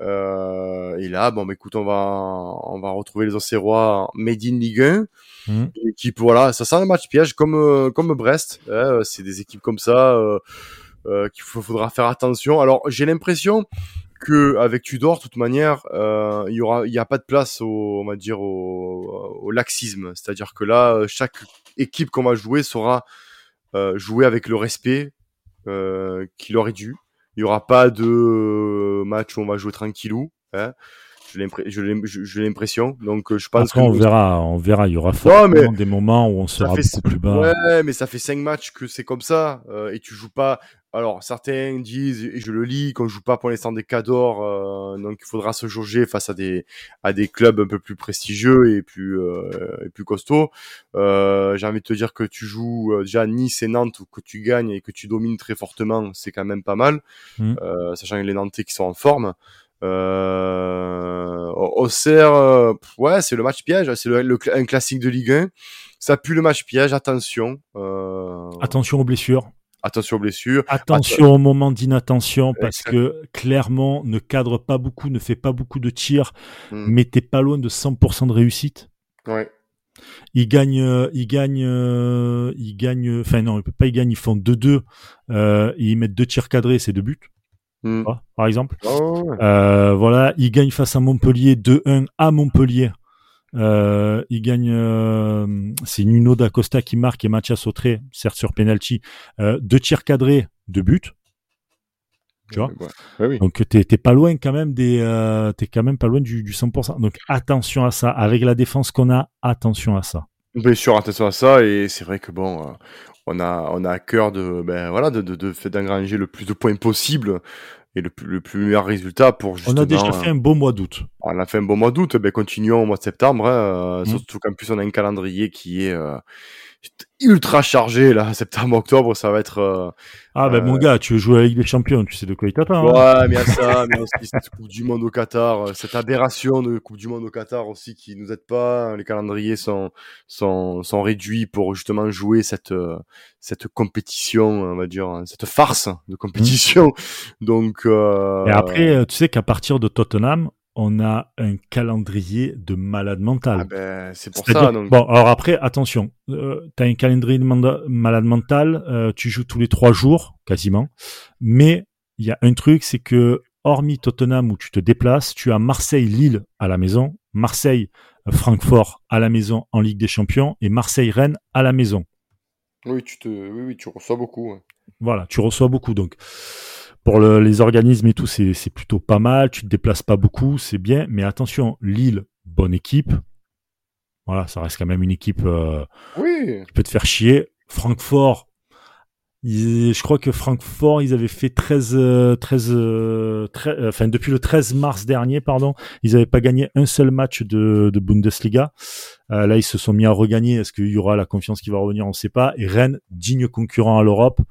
Speaker 2: euh, et là, bon, bah, écoute, on va, on va retrouver les Auxerrois Made in Ligue 1. Mmh. Équipe, voilà, ça sent un match piège comme, euh, comme Brest. Hein, c'est des équipes comme ça euh, euh, qu'il faudra faire attention. Alors, j'ai l'impression que avec Tudor, de toute manière, euh, il y aura, il y a pas de place au, on va dire au, au laxisme. C'est-à-dire que là, chaque équipe qu'on va jouer sera euh, jouer avec le respect euh, qu'il aurait dû. Il y aura pas de match où on va jouer tranquillou. Hein j'ai l'impression. Donc, je pense
Speaker 1: Après, on verra, on verra. Il y aura forcément des moments où on sera beaucoup plus bas.
Speaker 2: Ouais, mais ça fait cinq matchs que c'est comme ça, euh, et tu joues pas. Alors, certains disent, et je le lis, qu'on joue pas pour l'instant des cadors, euh, donc il faudra se jauger face à des à des clubs un peu plus prestigieux et plus euh, et plus costauds. Euh, j'ai envie de te dire que tu joues euh, déjà Nice et Nantes, que tu gagnes et que tu domines très fortement, c'est quand même pas mal, mmh. euh, sachant les Nantais qui sont en forme. Euh, Auxerre, euh, ouais, c'est le match piège, c'est le, un classique de Ligue 1. Ça pue le match piège, attention.
Speaker 1: Euh... Attention aux blessures.
Speaker 2: Attention aux blessures.
Speaker 1: Attention au moment d'inattention parce que clairement ne cadre pas beaucoup, ne fait pas beaucoup de tirs, hmm. mais t'es pas loin de 100% de réussite.
Speaker 2: Ouais.
Speaker 1: Ils gagnent, euh, ils gagnent, euh, ils gagnent. Enfin non, pas ils gagnent, ils font 2-2. Euh, ils mettent deux tirs cadrés, c'est deux buts. Hmm. par exemple. Oh, euh, voilà, il gagne face à Montpellier 2-1 à Montpellier. Euh, il gagne, euh, c'est Nuno d'Acosta qui marque et Mathias Autré, certes sur penalty, euh, deux tirs cadrés, deux buts. Tu vois oui. Donc t'es pas loin quand même des, t'es quand même pas loin du, du 100%. Donc attention à ça. Avec la défense qu'on a, attention à ça.
Speaker 2: Bien sûr, attention à ça. Et c'est vrai que bon, on a, on a à cœur de, ben voilà, de, de, de d'engranger le plus de points possible et le, le plus meilleur résultat pour
Speaker 1: justement. On a déjà fait un beau mois d'août.
Speaker 2: On a fait un beau mois d'août. Ben continuons au mois de septembre. Hein, mmh. Surtout qu'en plus on a un calendrier qui est euh, ultra chargé là, septembre, octobre, ça va être. Euh,
Speaker 1: ah ben mon euh, gars, tu veux jouer avec des champions, tu sais de quoi il t'attend.
Speaker 2: Hein. Ouais, mais il y a ça, mais aussi cette Coupe du Monde au Qatar, euh, cette aberration de Coupe du Monde au Qatar aussi qui nous aide pas. Les calendriers sont sont sont réduits pour justement jouer cette cette compétition, on va dire, hein, cette farce de compétition. Donc. Euh...
Speaker 1: Et après, tu sais qu'à partir de Tottenham, on a un calendrier de malade mental.
Speaker 2: Ah ben, c'est pour ça. Donc...
Speaker 1: Bon, alors après, attention, euh, tu as un calendrier de malade mental, euh, tu joues tous les trois jours, quasiment. Mais il y a un truc, c'est que hormis Tottenham où tu te déplaces, tu as Marseille-Lille à la maison, Marseille-Francfort à la maison en Ligue des Champions et Marseille-Rennes à la maison.
Speaker 2: Oui, tu te, oui, oui, tu reçois beaucoup.
Speaker 1: Voilà, tu reçois beaucoup. Donc, pour les organismes et tout, c'est plutôt pas mal. Tu te déplaces pas beaucoup, c'est bien. Mais attention, Lille, bonne équipe. Voilà, ça reste quand même une équipe euh, qui peut te faire chier. Francfort, je crois que Francfort, ils avaient fait 13, 13, euh, euh, enfin depuis le 13 mars dernier, pardon, ils n'avaient pas gagné un seul match de, Bundesliga. là, ils se sont mis à regagner. Est-ce qu'il y aura la confiance qui va revenir? On ne sait pas. Et Rennes, digne concurrent à l'Europe.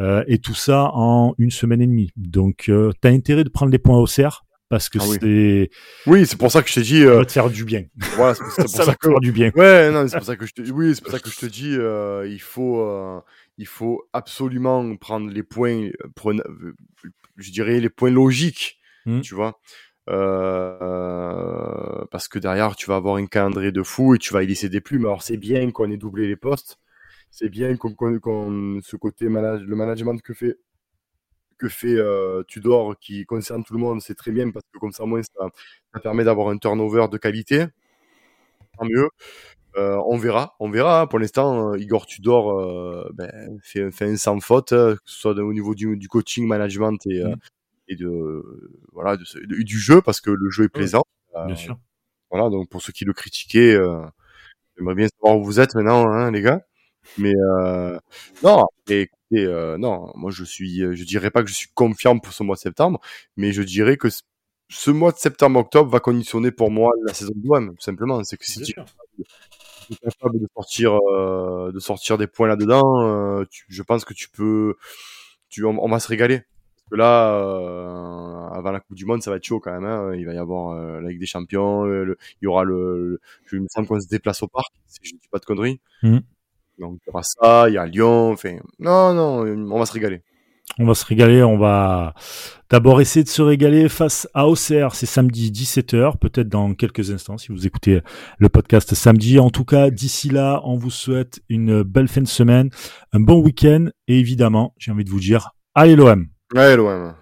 Speaker 1: Euh, et tout ça en une semaine et demie. Donc, euh, tu as intérêt de prendre les points au cerf parce que ah c'est.
Speaker 2: Oui, c'est pour ça que je t'ai dit.
Speaker 1: Euh... Ça va te faire du bien.
Speaker 2: Voilà, c'est pour ça,
Speaker 1: ça, que... faire du bien.
Speaker 2: Ouais, non, c'est pour ça que je te. Oui, c'est pour ça que je te dis, euh, il faut, euh, il faut absolument prendre les points, je dirais les points logiques, mmh. tu vois. Euh, parce que derrière, tu vas avoir un calendrier de fou et tu vas y laisser des plumes. Alors, c'est bien qu'on ait doublé les postes c'est bien qu'on ce côté manage, le management que fait que fait euh, Tudor qui concerne tout le monde, c'est très bien parce que comme ça, moins, ça, ça permet d'avoir un turnover de qualité. Tant mieux. Euh, on verra, on verra. Pour l'instant, euh, Igor Tudor euh, ben, fait, fait, un sans faute, que ce soit au niveau du, du coaching, management et, mmh. et de voilà de, du jeu, parce que le jeu est plaisant.
Speaker 1: bien sûr.
Speaker 2: Voilà, donc pour ceux qui le critiquaient, j'aimerais bien savoir où vous êtes maintenant, hein, les gars. Mais euh, non, écoutez, euh, non, moi je suis, je dirais pas que je suis confiant pour ce mois de septembre, mais je dirais que ce mois de septembre-octobre va conditionner pour moi la saison de l'OM, tout simplement. C'est que si tu es capable de sortir, euh, de sortir des points là-dedans, euh, je pense que tu peux, tu, on, va se régaler. Parce que là, euh, avant la Coupe du Monde, ça va être chaud quand même. Hein. Il va y avoir euh, la Ligue des Champions, il y aura le, je me sens qu'on se déplace au parc, si je dis pas de conneries. Mmh. Donc il y aura ça, il y a Lyon, enfin non non, on va se régaler.
Speaker 1: On va se régaler, on va d'abord essayer de se régaler face à Auxerre, c'est samedi 17h, peut-être dans quelques instants si vous écoutez le podcast samedi. En tout cas, d'ici là, on vous souhaite une belle fin de semaine, un bon week-end et évidemment, j'ai envie de vous dire, allez l'OM.
Speaker 2: Allez l'OM.